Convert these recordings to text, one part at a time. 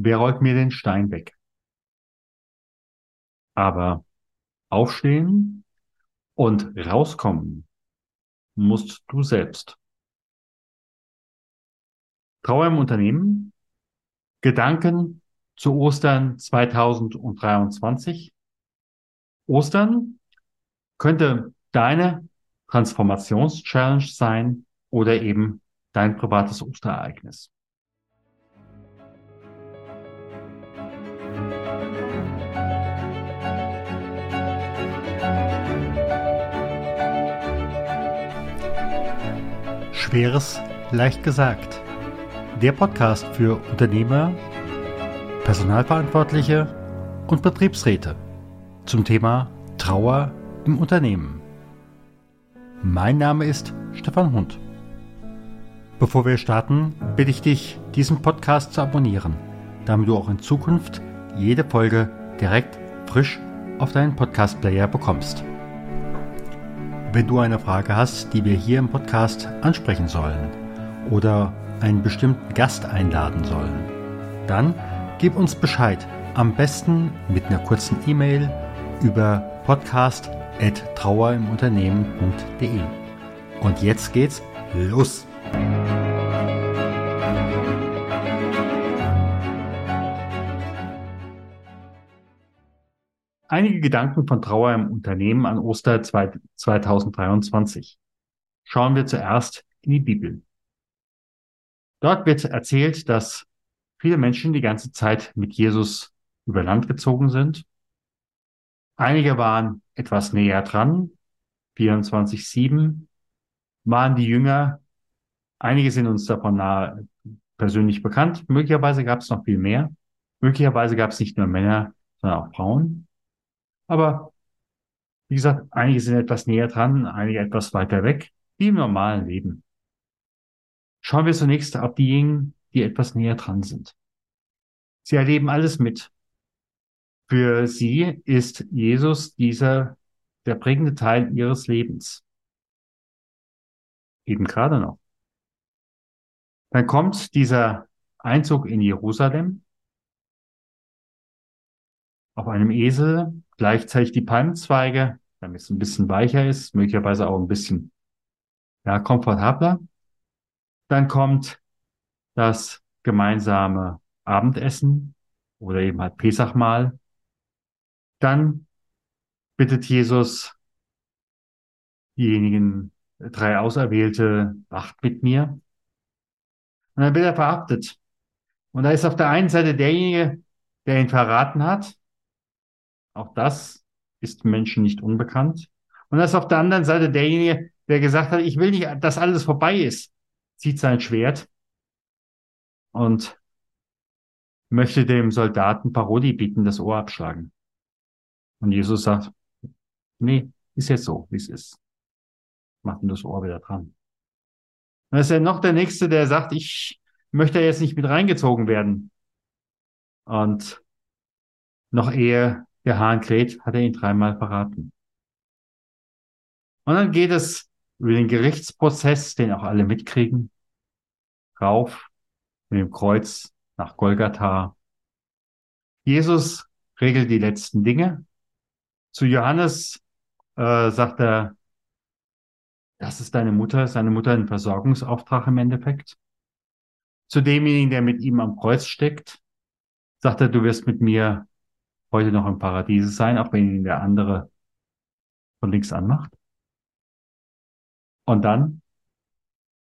wer rollt mir den Stein weg? Aber aufstehen und rauskommen musst du selbst. Trauer im Unternehmen, Gedanken zu Ostern 2023. Ostern könnte deine Transformations-Challenge sein oder eben dein privates Osterereignis. Schweres leicht gesagt. Der Podcast für Unternehmer, Personalverantwortliche und Betriebsräte zum Thema Trauer im Unternehmen. Mein Name ist Stefan Hund. Bevor wir starten, bitte ich dich, diesen Podcast zu abonnieren, damit du auch in Zukunft jede Folge direkt frisch auf deinen Podcast-Player bekommst. Wenn du eine Frage hast, die wir hier im Podcast ansprechen sollen oder einen bestimmten Gast einladen sollen, dann gib uns Bescheid. Am besten mit einer kurzen E-Mail über podcast.trauerimunternehmen.de. Und jetzt geht's los! Einige Gedanken von Trauer im Unternehmen an Oster 2023. Schauen wir zuerst in die Bibel. Dort wird erzählt, dass viele Menschen die ganze Zeit mit Jesus über Land gezogen sind. Einige waren etwas näher dran, 24-7 waren die Jünger. Einige sind uns davon nahe persönlich bekannt. Möglicherweise gab es noch viel mehr. Möglicherweise gab es nicht nur Männer, sondern auch Frauen. Aber wie gesagt, einige sind etwas näher dran, einige etwas weiter weg, wie im normalen Leben. Schauen wir zunächst auf diejenigen, die etwas näher dran sind. Sie erleben alles mit. Für sie ist Jesus dieser, der prägende Teil ihres Lebens. Eben gerade noch. Dann kommt dieser Einzug in Jerusalem auf einem Esel, gleichzeitig die Palmzweige, damit es ein bisschen weicher ist, möglicherweise auch ein bisschen ja, komfortabler. Dann kommt das gemeinsame Abendessen oder eben halt Pesachmahl. Dann bittet Jesus diejenigen drei Auserwählte, wacht mit mir. Und dann wird er verhaftet. Und da ist auf der einen Seite derjenige, der ihn verraten hat, auch das ist Menschen nicht unbekannt. Und das ist auf der anderen Seite derjenige, der gesagt hat, ich will nicht, dass alles vorbei ist, zieht sein Schwert und möchte dem Soldaten Parodie bieten, das Ohr abschlagen. Und Jesus sagt, nee, ist jetzt so, wie es ist. Macht ihm das Ohr wieder dran. Dann ist ja noch der Nächste, der sagt, ich möchte jetzt nicht mit reingezogen werden. Und noch ehe der Hahn kräht, hat er ihn dreimal verraten. Und dann geht es über den Gerichtsprozess, den auch alle mitkriegen, rauf mit dem Kreuz nach Golgatha. Jesus regelt die letzten Dinge. Zu Johannes äh, sagt er, das ist deine Mutter, seine Mutter ein Versorgungsauftrag im Endeffekt. Zu demjenigen, der mit ihm am Kreuz steckt, sagt er, du wirst mit mir heute noch im Paradiese sein, auch wenn ihn der andere von links anmacht. Und dann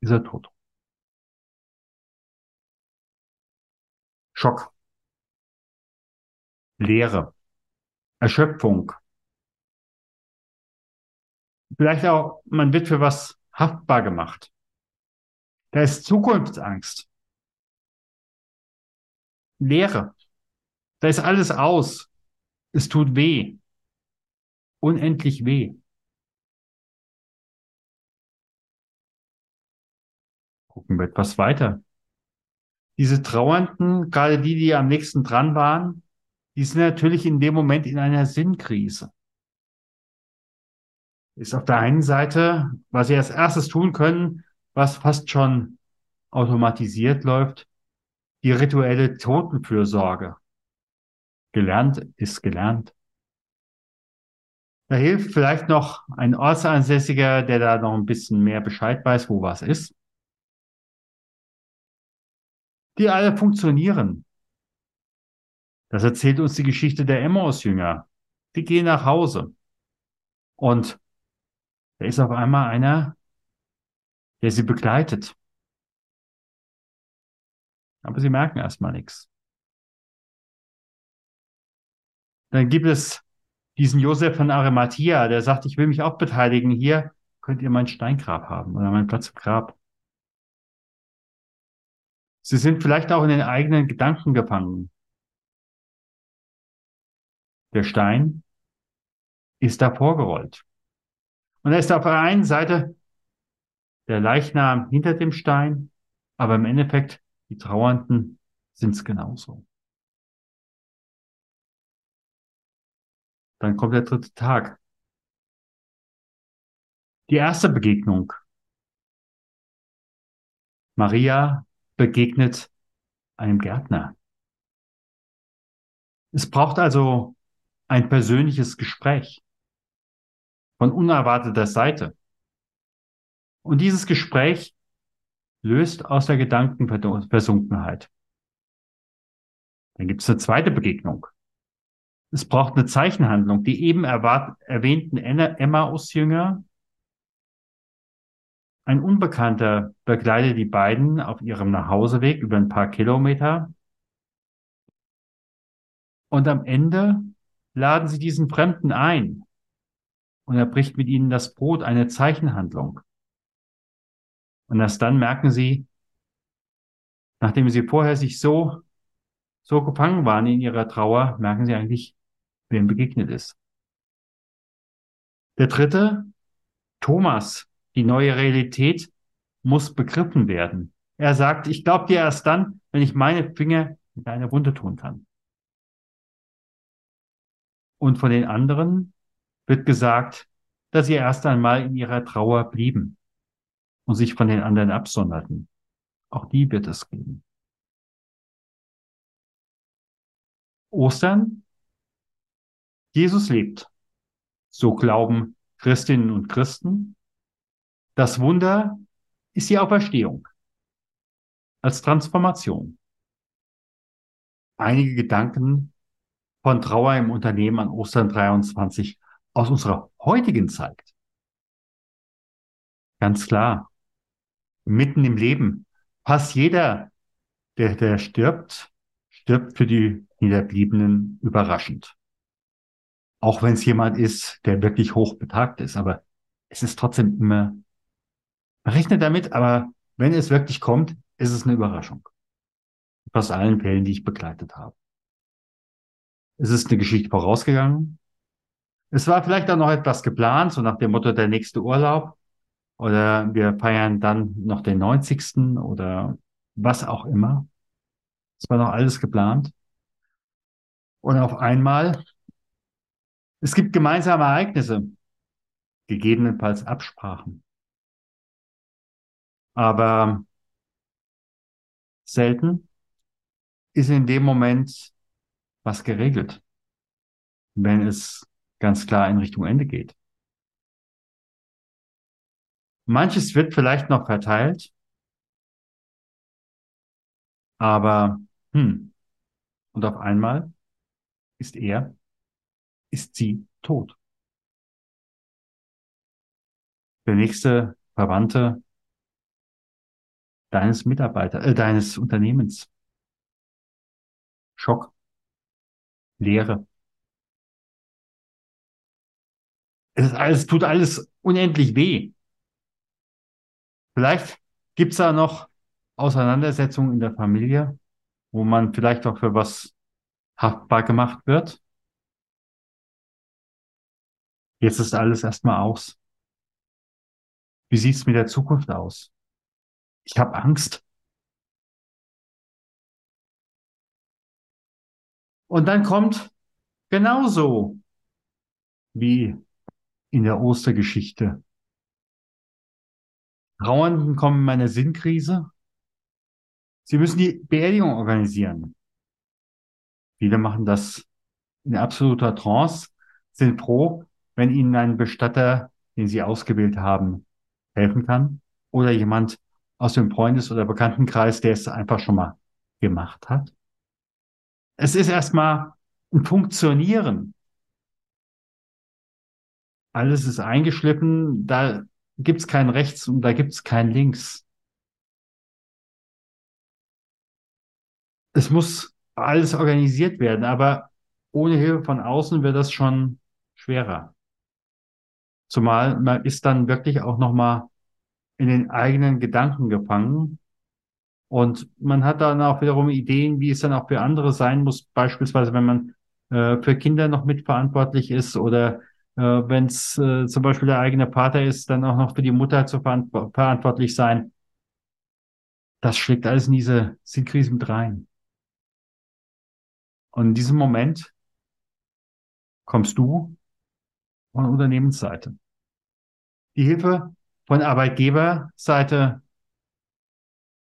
ist er tot. Schock. Leere. Erschöpfung. Vielleicht auch, man wird für was haftbar gemacht. Da ist Zukunftsangst. Leere. Da ist alles aus. Es tut weh. Unendlich weh. Gucken wir etwas weiter. Diese Trauernden, gerade die, die am nächsten dran waren, die sind natürlich in dem Moment in einer Sinnkrise. Ist auf der einen Seite, was sie als erstes tun können, was fast schon automatisiert läuft, die rituelle Totenfürsorge. Gelernt ist gelernt. Da hilft vielleicht noch ein Ortsansässiger, der da noch ein bisschen mehr Bescheid weiß, wo was ist. Die alle funktionieren. Das erzählt uns die Geschichte der Emmaus-Jünger. Die gehen nach Hause. Und da ist auf einmal einer, der sie begleitet. Aber sie merken erstmal nichts. Dann gibt es diesen Josef von Arimathea, der sagt, ich will mich auch beteiligen. Hier könnt ihr mein Steingrab haben oder meinen Platz im Grab. Sie sind vielleicht auch in den eigenen Gedanken gefangen. Der Stein ist davor gerollt. Und er ist auf der einen Seite der Leichnam hinter dem Stein, aber im Endeffekt die Trauernden sind es genauso. Dann kommt der dritte Tag. Die erste Begegnung. Maria begegnet einem Gärtner. Es braucht also ein persönliches Gespräch von unerwarteter Seite. Und dieses Gespräch löst aus der Gedankenversunkenheit. Dann gibt es eine zweite Begegnung. Es braucht eine Zeichenhandlung. Die eben erwähnten Emmaus-Jünger, ein Unbekannter begleitet die beiden auf ihrem Nachhauseweg über ein paar Kilometer. Und am Ende laden sie diesen Fremden ein und er bricht mit ihnen das Brot, eine Zeichenhandlung. Und erst dann merken sie, nachdem sie vorher sich so, so gefangen waren in ihrer Trauer, merken sie eigentlich, wem begegnet ist. Der dritte, Thomas, die neue Realität muss begriffen werden. Er sagt, ich glaube dir erst dann, wenn ich meine Finger in deine Wunde tun kann. Und von den anderen wird gesagt, dass sie erst einmal in ihrer Trauer blieben und sich von den anderen absonderten. Auch die wird es geben. Ostern Jesus lebt. So glauben Christinnen und Christen. Das Wunder ist die Auferstehung als Transformation. Einige Gedanken von Trauer im Unternehmen an Ostern 23 aus unserer heutigen Zeit. Ganz klar, mitten im Leben, fast jeder, der, der stirbt, stirbt für die Niederbliebenen überraschend. Auch wenn es jemand ist, der wirklich hoch betagt ist. Aber es ist trotzdem immer, man rechnet damit, aber wenn es wirklich kommt, ist es eine Überraschung. Fast allen Fällen, die ich begleitet habe. Es ist eine Geschichte vorausgegangen. Es war vielleicht auch noch etwas geplant, so nach dem Motto der nächste Urlaub. Oder wir feiern dann noch den 90. oder was auch immer. Es war noch alles geplant. Und auf einmal es gibt gemeinsame Ereignisse, gegebenenfalls Absprachen. Aber selten ist in dem Moment was geregelt, wenn es ganz klar in Richtung Ende geht. Manches wird vielleicht noch verteilt, aber hm, und auf einmal ist er ist sie tot. Der nächste Verwandte deines Mitarbeiter, äh, deines Unternehmens. Schock. Leere. Es ist alles, tut alles unendlich weh. Vielleicht gibt's da noch Auseinandersetzungen in der Familie, wo man vielleicht auch für was haftbar gemacht wird. Jetzt ist alles erstmal aus. Wie sieht's mit der Zukunft aus? Ich habe Angst. Und dann kommt genauso wie in der Ostergeschichte. Trauernden kommen in meine Sinnkrise Sie müssen die Beerdigung organisieren. Viele machen das in absoluter Trance, sind froh, wenn ihnen ein Bestatter, den sie ausgewählt haben, helfen kann. Oder jemand aus dem Freundes- oder Bekanntenkreis, der es einfach schon mal gemacht hat. Es ist erstmal ein Funktionieren. Alles ist eingeschliffen, da gibt's kein Rechts und da gibt's kein Links. Es muss alles organisiert werden, aber ohne Hilfe von außen wird das schon schwerer. Zumal man ist dann wirklich auch nochmal in den eigenen Gedanken gefangen. Und man hat dann auch wiederum Ideen, wie es dann auch für andere sein muss. Beispielsweise, wenn man äh, für Kinder noch mitverantwortlich ist oder äh, wenn es äh, zum Beispiel der eigene Vater ist, dann auch noch für die Mutter zu verant verantwortlich sein. Das schlägt alles in diese Sinnkrise mit rein. Und in diesem Moment kommst du von Unternehmensseite. Die Hilfe von Arbeitgeberseite,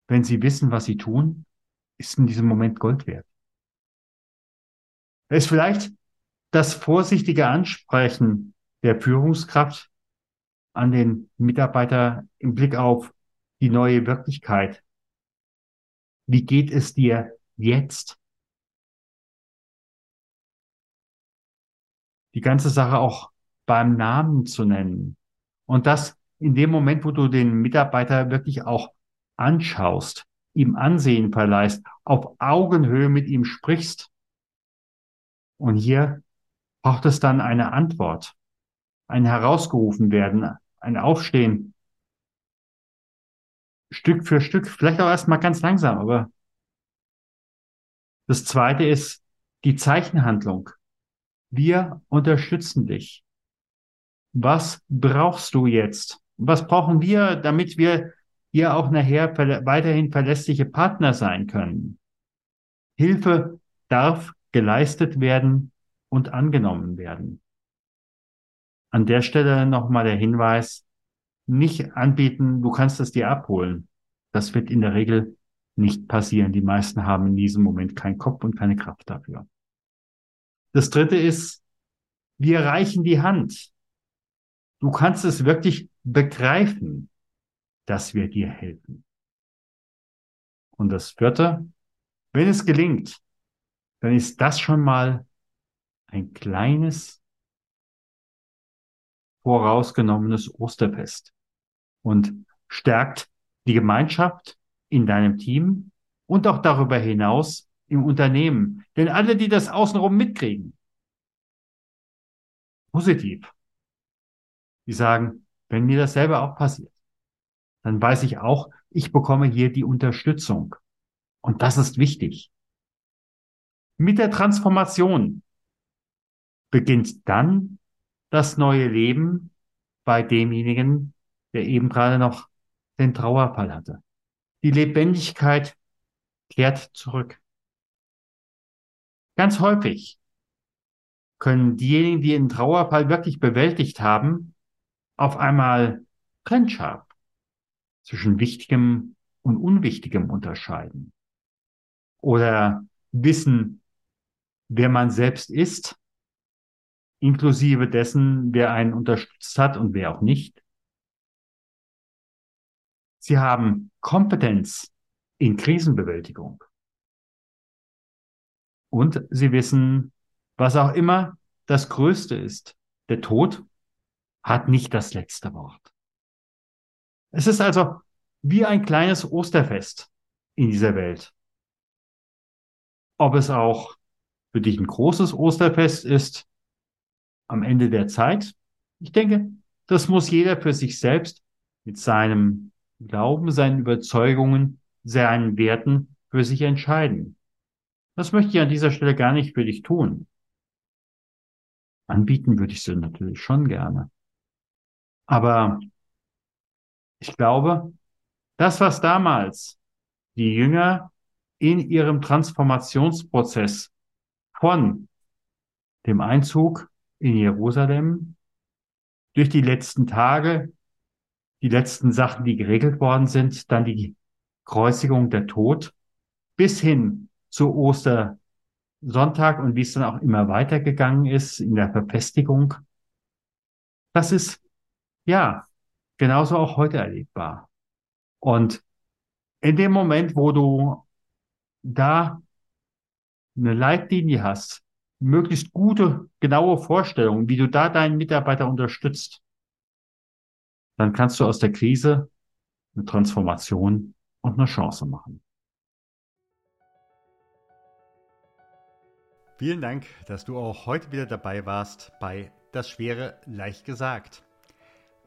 wenn sie wissen, was sie tun, ist in diesem Moment Gold wert. Es ist vielleicht das vorsichtige Ansprechen der Führungskraft an den Mitarbeiter im Blick auf die neue Wirklichkeit. Wie geht es dir jetzt? Die ganze Sache auch beim Namen zu nennen. Und das in dem Moment, wo du den Mitarbeiter wirklich auch anschaust, ihm Ansehen verleihst, auf Augenhöhe mit ihm sprichst. Und hier braucht es dann eine Antwort, ein herausgerufen werden, ein Aufstehen, Stück für Stück, vielleicht auch erstmal ganz langsam, aber das zweite ist die Zeichenhandlung. Wir unterstützen dich. Was brauchst du jetzt? Was brauchen wir, damit wir hier auch nachher weiterhin verlässliche Partner sein können? Hilfe darf geleistet werden und angenommen werden. An der Stelle nochmal der Hinweis, nicht anbieten, du kannst es dir abholen. Das wird in der Regel nicht passieren. Die meisten haben in diesem Moment keinen Kopf und keine Kraft dafür. Das dritte ist, wir reichen die Hand. Du kannst es wirklich begreifen, dass wir dir helfen. Und das vierte, wenn es gelingt, dann ist das schon mal ein kleines vorausgenommenes Osterfest und stärkt die Gemeinschaft in deinem Team und auch darüber hinaus im Unternehmen. Denn alle, die das außenrum mitkriegen, positiv, die sagen, wenn mir das selber auch passiert, dann weiß ich auch, ich bekomme hier die Unterstützung. Und das ist wichtig. Mit der Transformation beginnt dann das neue Leben bei demjenigen, der eben gerade noch den Trauerfall hatte. Die Lebendigkeit kehrt zurück. Ganz häufig können diejenigen, die den Trauerfall wirklich bewältigt haben, auf einmal trennscharf zwischen Wichtigem und Unwichtigem unterscheiden. Oder wissen, wer man selbst ist, inklusive dessen, wer einen unterstützt hat und wer auch nicht. Sie haben Kompetenz in Krisenbewältigung. Und sie wissen, was auch immer das Größte ist. Der Tod hat nicht das letzte Wort. Es ist also wie ein kleines Osterfest in dieser Welt. Ob es auch für dich ein großes Osterfest ist am Ende der Zeit, ich denke, das muss jeder für sich selbst mit seinem Glauben, seinen Überzeugungen, seinen Werten für sich entscheiden. Das möchte ich an dieser Stelle gar nicht für dich tun. Anbieten würde ich sie natürlich schon gerne. Aber ich glaube, das, was damals die Jünger in ihrem Transformationsprozess von dem Einzug in Jerusalem durch die letzten Tage, die letzten Sachen, die geregelt worden sind, dann die Kreuzigung, der Tod bis hin zu Ostersonntag und wie es dann auch immer weitergegangen ist in der Verfestigung. Das ist, ja, genauso auch heute erlebbar. Und in dem Moment, wo du da eine Leitlinie hast, möglichst gute, genaue Vorstellungen, wie du da deinen Mitarbeiter unterstützt, dann kannst du aus der Krise eine Transformation und eine Chance machen. Vielen Dank, dass du auch heute wieder dabei warst bei Das Schwere leicht gesagt.